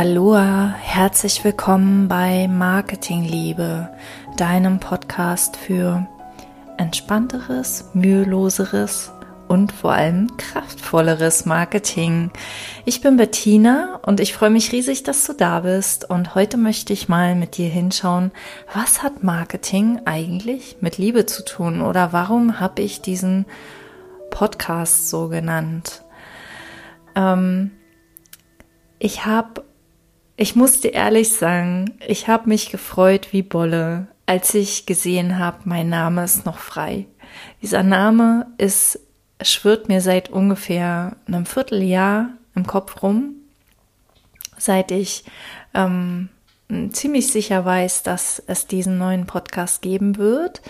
Aloha, herzlich willkommen bei Marketingliebe, deinem Podcast für entspannteres, müheloseres und vor allem kraftvolleres Marketing. Ich bin Bettina und ich freue mich riesig, dass du da bist und heute möchte ich mal mit dir hinschauen, was hat Marketing eigentlich mit Liebe zu tun oder warum habe ich diesen Podcast so genannt? Ähm, ich habe ich muss dir ehrlich sagen, ich habe mich gefreut wie Bolle, als ich gesehen habe, mein Name ist noch frei. Dieser Name ist, schwirrt mir seit ungefähr einem Vierteljahr im Kopf rum, seit ich ähm, ziemlich sicher weiß, dass es diesen neuen Podcast geben wird.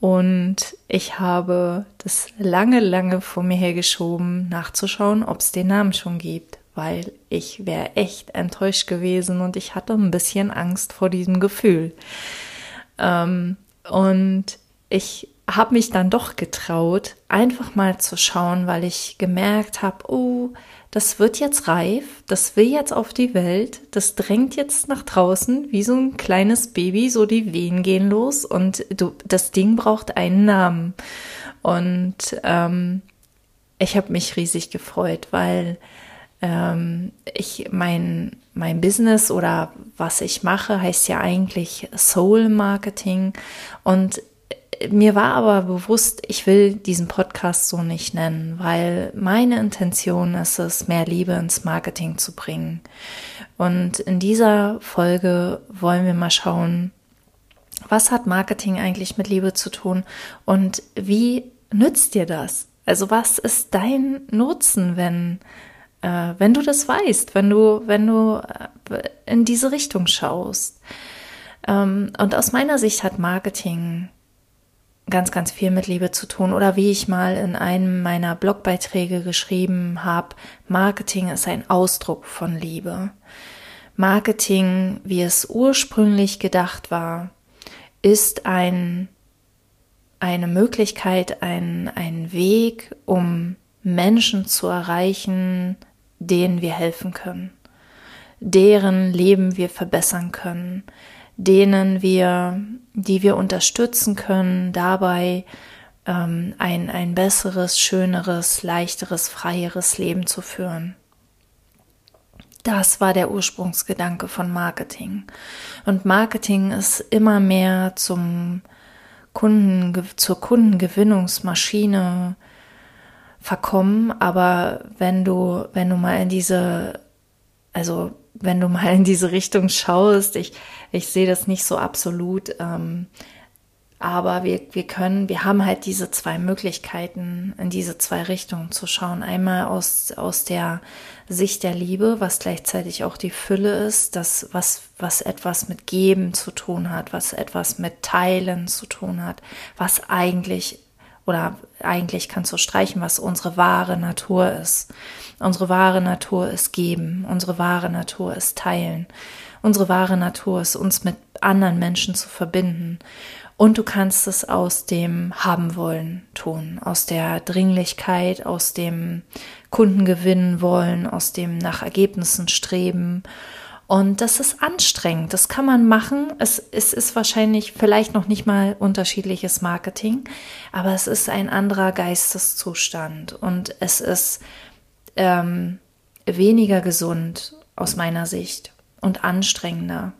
Und ich habe das lange, lange vor mir hergeschoben, nachzuschauen, ob es den Namen schon gibt weil ich wäre echt enttäuscht gewesen und ich hatte ein bisschen Angst vor diesem Gefühl. Ähm, und ich habe mich dann doch getraut, einfach mal zu schauen, weil ich gemerkt habe, oh, das wird jetzt reif, das will jetzt auf die Welt, das drängt jetzt nach draußen wie so ein kleines Baby, so die Wehen gehen los und du, das Ding braucht einen Namen. Und ähm, ich habe mich riesig gefreut, weil ähm, ich mein mein Business oder was ich mache heißt ja eigentlich Soul Marketing und mir war aber bewusst, ich will diesen Podcast so nicht nennen, weil meine Intention ist es, mehr Liebe ins Marketing zu bringen. Und in dieser Folge wollen wir mal schauen, was hat Marketing eigentlich mit Liebe zu tun und wie nützt dir das? Also was ist dein Nutzen, wenn äh, wenn du das weißt, wenn du, wenn du äh, in diese Richtung schaust. Ähm, und aus meiner Sicht hat Marketing ganz, ganz viel mit Liebe zu tun. Oder wie ich mal in einem meiner Blogbeiträge geschrieben habe, Marketing ist ein Ausdruck von Liebe. Marketing, wie es ursprünglich gedacht war, ist ein, eine Möglichkeit, ein, ein Weg, um Menschen zu erreichen, denen wir helfen können, deren Leben wir verbessern können, denen wir, die wir unterstützen können, dabei ähm, ein, ein besseres, schöneres, leichteres, freieres Leben zu führen. Das war der Ursprungsgedanke von Marketing. Und Marketing ist immer mehr zum Kunden, zur Kundengewinnungsmaschine verkommen, aber wenn du, wenn du mal in diese, also wenn du mal in diese Richtung schaust, ich, ich sehe das nicht so absolut, ähm, aber wir, wir können, wir haben halt diese zwei Möglichkeiten, in diese zwei Richtungen zu schauen. Einmal aus, aus der Sicht der Liebe, was gleichzeitig auch die Fülle ist, das, was, was etwas mit Geben zu tun hat, was etwas mit Teilen zu tun hat, was eigentlich oder eigentlich kannst du streichen, was unsere wahre Natur ist. Unsere wahre Natur ist geben, unsere wahre Natur ist teilen, unsere wahre Natur ist uns mit anderen Menschen zu verbinden. Und du kannst es aus dem Haben wollen tun, aus der Dringlichkeit, aus dem Kunden gewinnen wollen, aus dem nach Ergebnissen streben und das ist anstrengend. Das kann man machen. Es, es ist wahrscheinlich vielleicht noch nicht mal unterschiedliches Marketing, aber es ist ein anderer Geisteszustand und es ist ähm, weniger gesund aus meiner Sicht und anstrengender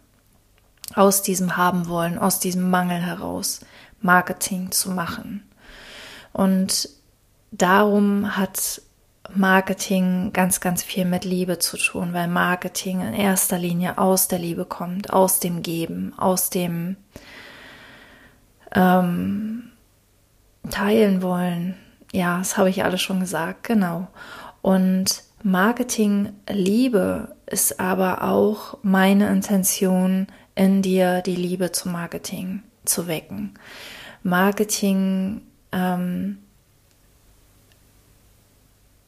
aus diesem haben wollen, aus diesem Mangel heraus Marketing zu machen. Und darum hat Marketing ganz, ganz viel mit Liebe zu tun, weil Marketing in erster Linie aus der Liebe kommt, aus dem Geben, aus dem ähm, Teilen wollen. Ja, das habe ich alles schon gesagt, genau. Und Marketing Liebe ist aber auch meine Intention, in dir die Liebe zum Marketing zu wecken. Marketing ähm,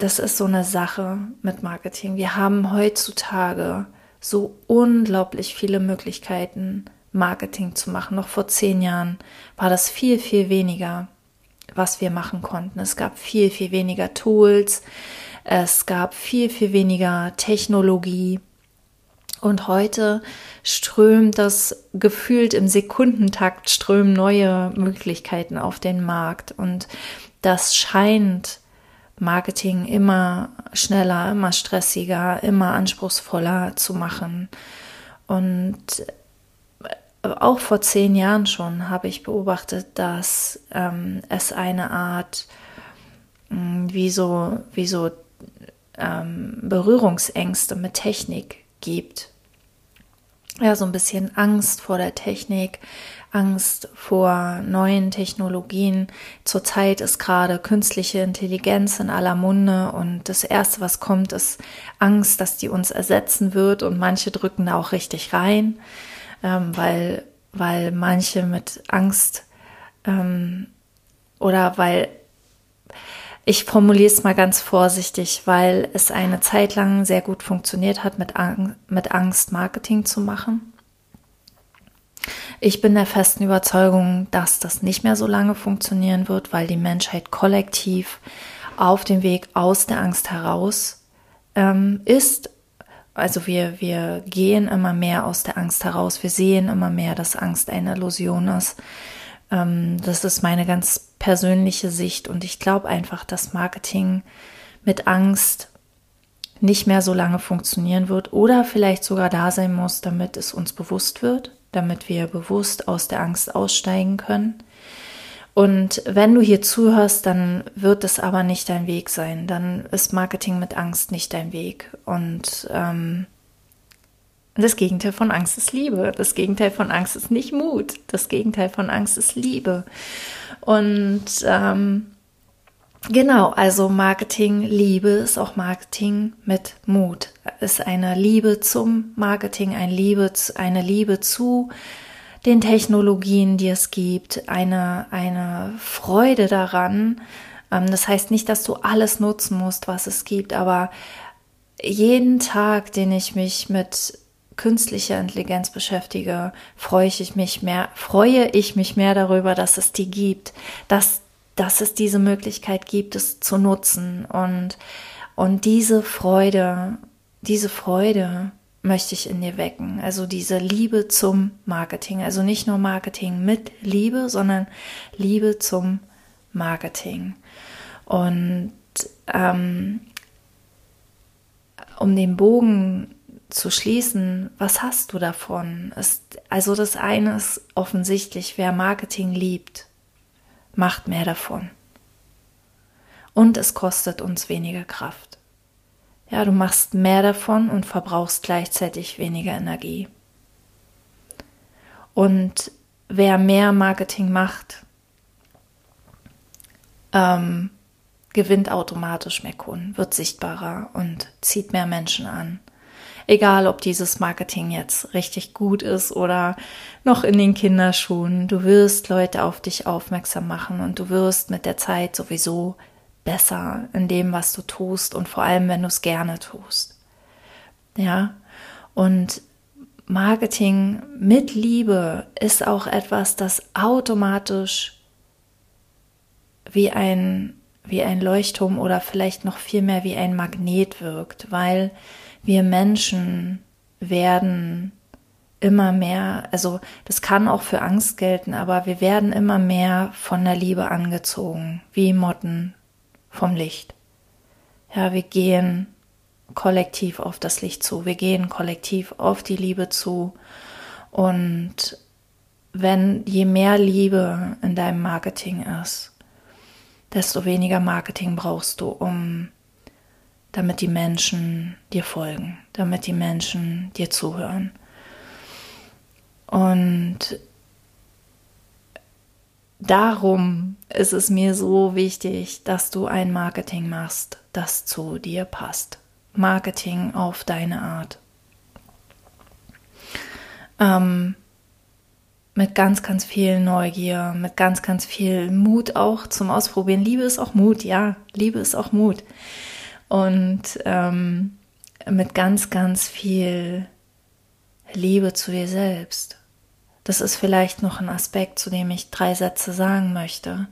das ist so eine Sache mit Marketing. Wir haben heutzutage so unglaublich viele Möglichkeiten, Marketing zu machen. Noch vor zehn Jahren war das viel, viel weniger, was wir machen konnten. Es gab viel, viel weniger Tools. Es gab viel, viel weniger Technologie. Und heute strömt das gefühlt im Sekundentakt strömen neue Möglichkeiten auf den Markt. Und das scheint Marketing immer schneller, immer stressiger, immer anspruchsvoller zu machen. Und auch vor zehn Jahren schon habe ich beobachtet, dass ähm, es eine Art mh, wie so, wie so ähm, Berührungsängste mit Technik gibt. Ja, so ein bisschen Angst vor der Technik, Angst vor neuen Technologien. Zurzeit ist gerade künstliche Intelligenz in aller Munde und das Erste, was kommt, ist Angst, dass die uns ersetzen wird und manche drücken da auch richtig rein, ähm, weil, weil manche mit Angst ähm, oder weil ich formuliere es mal ganz vorsichtig, weil es eine Zeit lang sehr gut funktioniert hat, mit, Ang mit Angst Marketing zu machen. Ich bin der festen Überzeugung, dass das nicht mehr so lange funktionieren wird, weil die Menschheit kollektiv auf dem Weg aus der Angst heraus ähm, ist. Also wir, wir gehen immer mehr aus der Angst heraus. Wir sehen immer mehr, dass Angst eine Illusion ist. Ähm, das ist meine ganz persönliche Sicht und ich glaube einfach, dass Marketing mit Angst nicht mehr so lange funktionieren wird oder vielleicht sogar da sein muss, damit es uns bewusst wird damit wir bewusst aus der Angst aussteigen können. Und wenn du hier zuhörst, dann wird es aber nicht dein Weg sein. Dann ist Marketing mit Angst nicht dein Weg. Und ähm, das Gegenteil von Angst ist Liebe. Das Gegenteil von Angst ist nicht Mut. Das Gegenteil von Angst ist Liebe. Und ähm, Genau, also Marketing, Liebe ist auch Marketing mit Mut. Ist eine Liebe zum Marketing, eine Liebe, eine Liebe zu den Technologien, die es gibt, eine, eine Freude daran. Ähm, das heißt nicht, dass du alles nutzen musst, was es gibt, aber jeden Tag, den ich mich mit künstlicher Intelligenz beschäftige, freue ich mich mehr, freue ich mich mehr darüber, dass es die gibt, dass dass es diese Möglichkeit gibt, es zu nutzen und, und diese Freude, diese Freude möchte ich in dir wecken. Also diese Liebe zum Marketing. Also nicht nur Marketing mit Liebe, sondern Liebe zum Marketing. Und ähm, um den Bogen zu schließen, was hast du davon? Ist, also das eine ist offensichtlich, wer Marketing liebt, macht mehr davon. Und es kostet uns weniger Kraft. Ja, du machst mehr davon und verbrauchst gleichzeitig weniger Energie. Und wer mehr Marketing macht, ähm, gewinnt automatisch mehr Kunden, wird sichtbarer und zieht mehr Menschen an. Egal, ob dieses Marketing jetzt richtig gut ist oder noch in den Kinderschuhen. Du wirst Leute auf dich aufmerksam machen und du wirst mit der Zeit sowieso besser in dem, was du tust und vor allem, wenn du es gerne tust. Ja, und Marketing mit Liebe ist auch etwas, das automatisch wie ein, wie ein Leuchtturm oder vielleicht noch viel mehr wie ein Magnet wirkt, weil wir Menschen werden immer mehr, also das kann auch für Angst gelten, aber wir werden immer mehr von der Liebe angezogen, wie Motten vom Licht. Ja, wir gehen kollektiv auf das Licht zu, wir gehen kollektiv auf die Liebe zu und wenn je mehr Liebe in deinem Marketing ist, desto weniger Marketing brauchst du, um damit die Menschen dir folgen, damit die Menschen dir zuhören. Und darum ist es mir so wichtig, dass du ein Marketing machst, das zu dir passt. Marketing auf deine Art. Ähm, mit ganz, ganz viel Neugier, mit ganz, ganz viel Mut auch zum Ausprobieren. Liebe ist auch Mut, ja, Liebe ist auch Mut und ähm, mit ganz, ganz viel Liebe zu dir selbst. Das ist vielleicht noch ein Aspekt, zu dem ich drei Sätze sagen möchte,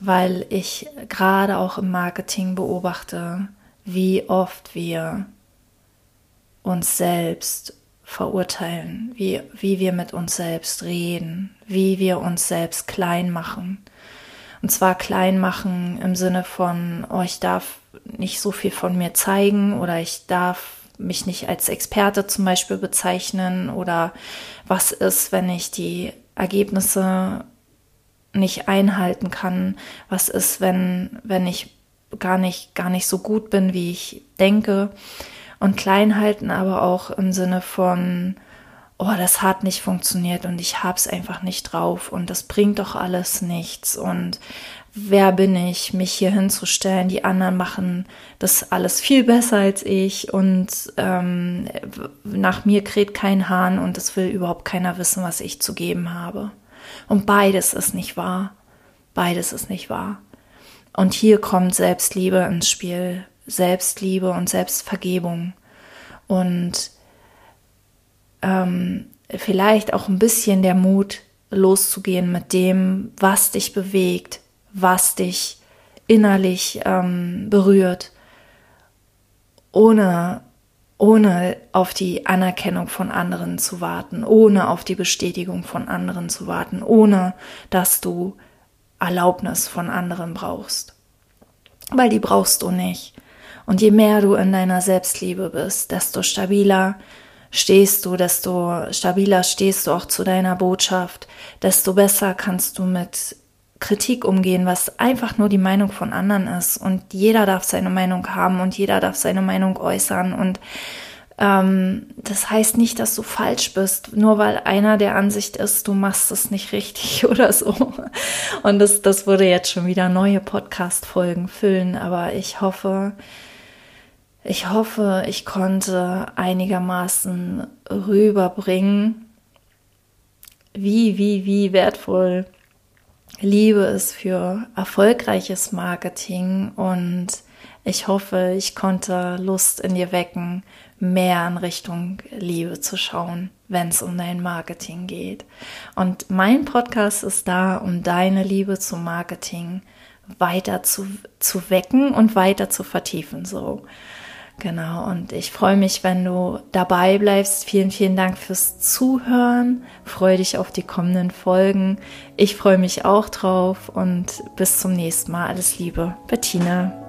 weil ich gerade auch im Marketing beobachte, wie oft wir uns selbst verurteilen, wie, wie wir mit uns selbst reden, wie wir uns selbst klein machen. Und zwar klein machen im Sinne von, oh, darf nicht so viel von mir zeigen oder ich darf mich nicht als Experte zum Beispiel bezeichnen oder was ist, wenn ich die Ergebnisse nicht einhalten kann, was ist, wenn, wenn ich gar nicht, gar nicht so gut bin, wie ich denke? Und klein halten, aber auch im Sinne von, oh, das hat nicht funktioniert und ich hab's einfach nicht drauf und das bringt doch alles nichts und wer bin ich, mich hier hinzustellen? Die anderen machen das alles viel besser als ich und ähm, nach mir kräht kein Hahn und es will überhaupt keiner wissen, was ich zu geben habe. Und beides ist nicht wahr. Beides ist nicht wahr. Und hier kommt Selbstliebe ins Spiel. Selbstliebe und Selbstvergebung. Und ähm, vielleicht auch ein bisschen der Mut, loszugehen mit dem, was dich bewegt, was dich innerlich ähm, berührt, ohne, ohne auf die Anerkennung von anderen zu warten, ohne auf die Bestätigung von anderen zu warten, ohne dass du Erlaubnis von anderen brauchst. Weil die brauchst du nicht. Und je mehr du in deiner Selbstliebe bist, desto stabiler stehst du, desto stabiler stehst du auch zu deiner Botschaft, desto besser kannst du mit Kritik umgehen, was einfach nur die Meinung von anderen ist. Und jeder darf seine Meinung haben und jeder darf seine Meinung äußern. Und ähm, das heißt nicht, dass du falsch bist, nur weil einer der Ansicht ist, du machst es nicht richtig oder so. Und das, das würde jetzt schon wieder neue Podcast-Folgen füllen. Aber ich hoffe, ich hoffe, ich konnte einigermaßen rüberbringen, wie, wie, wie wertvoll Liebe ist für erfolgreiches Marketing und ich hoffe, ich konnte Lust in dir wecken, mehr in Richtung Liebe zu schauen, wenn es um dein Marketing geht. Und mein Podcast ist da, um deine Liebe zum Marketing weiter zu, zu wecken und weiter zu vertiefen, so. Genau, und ich freue mich, wenn du dabei bleibst. Vielen, vielen Dank fürs Zuhören. Freue dich auf die kommenden Folgen. Ich freue mich auch drauf und bis zum nächsten Mal. Alles Liebe, Bettina.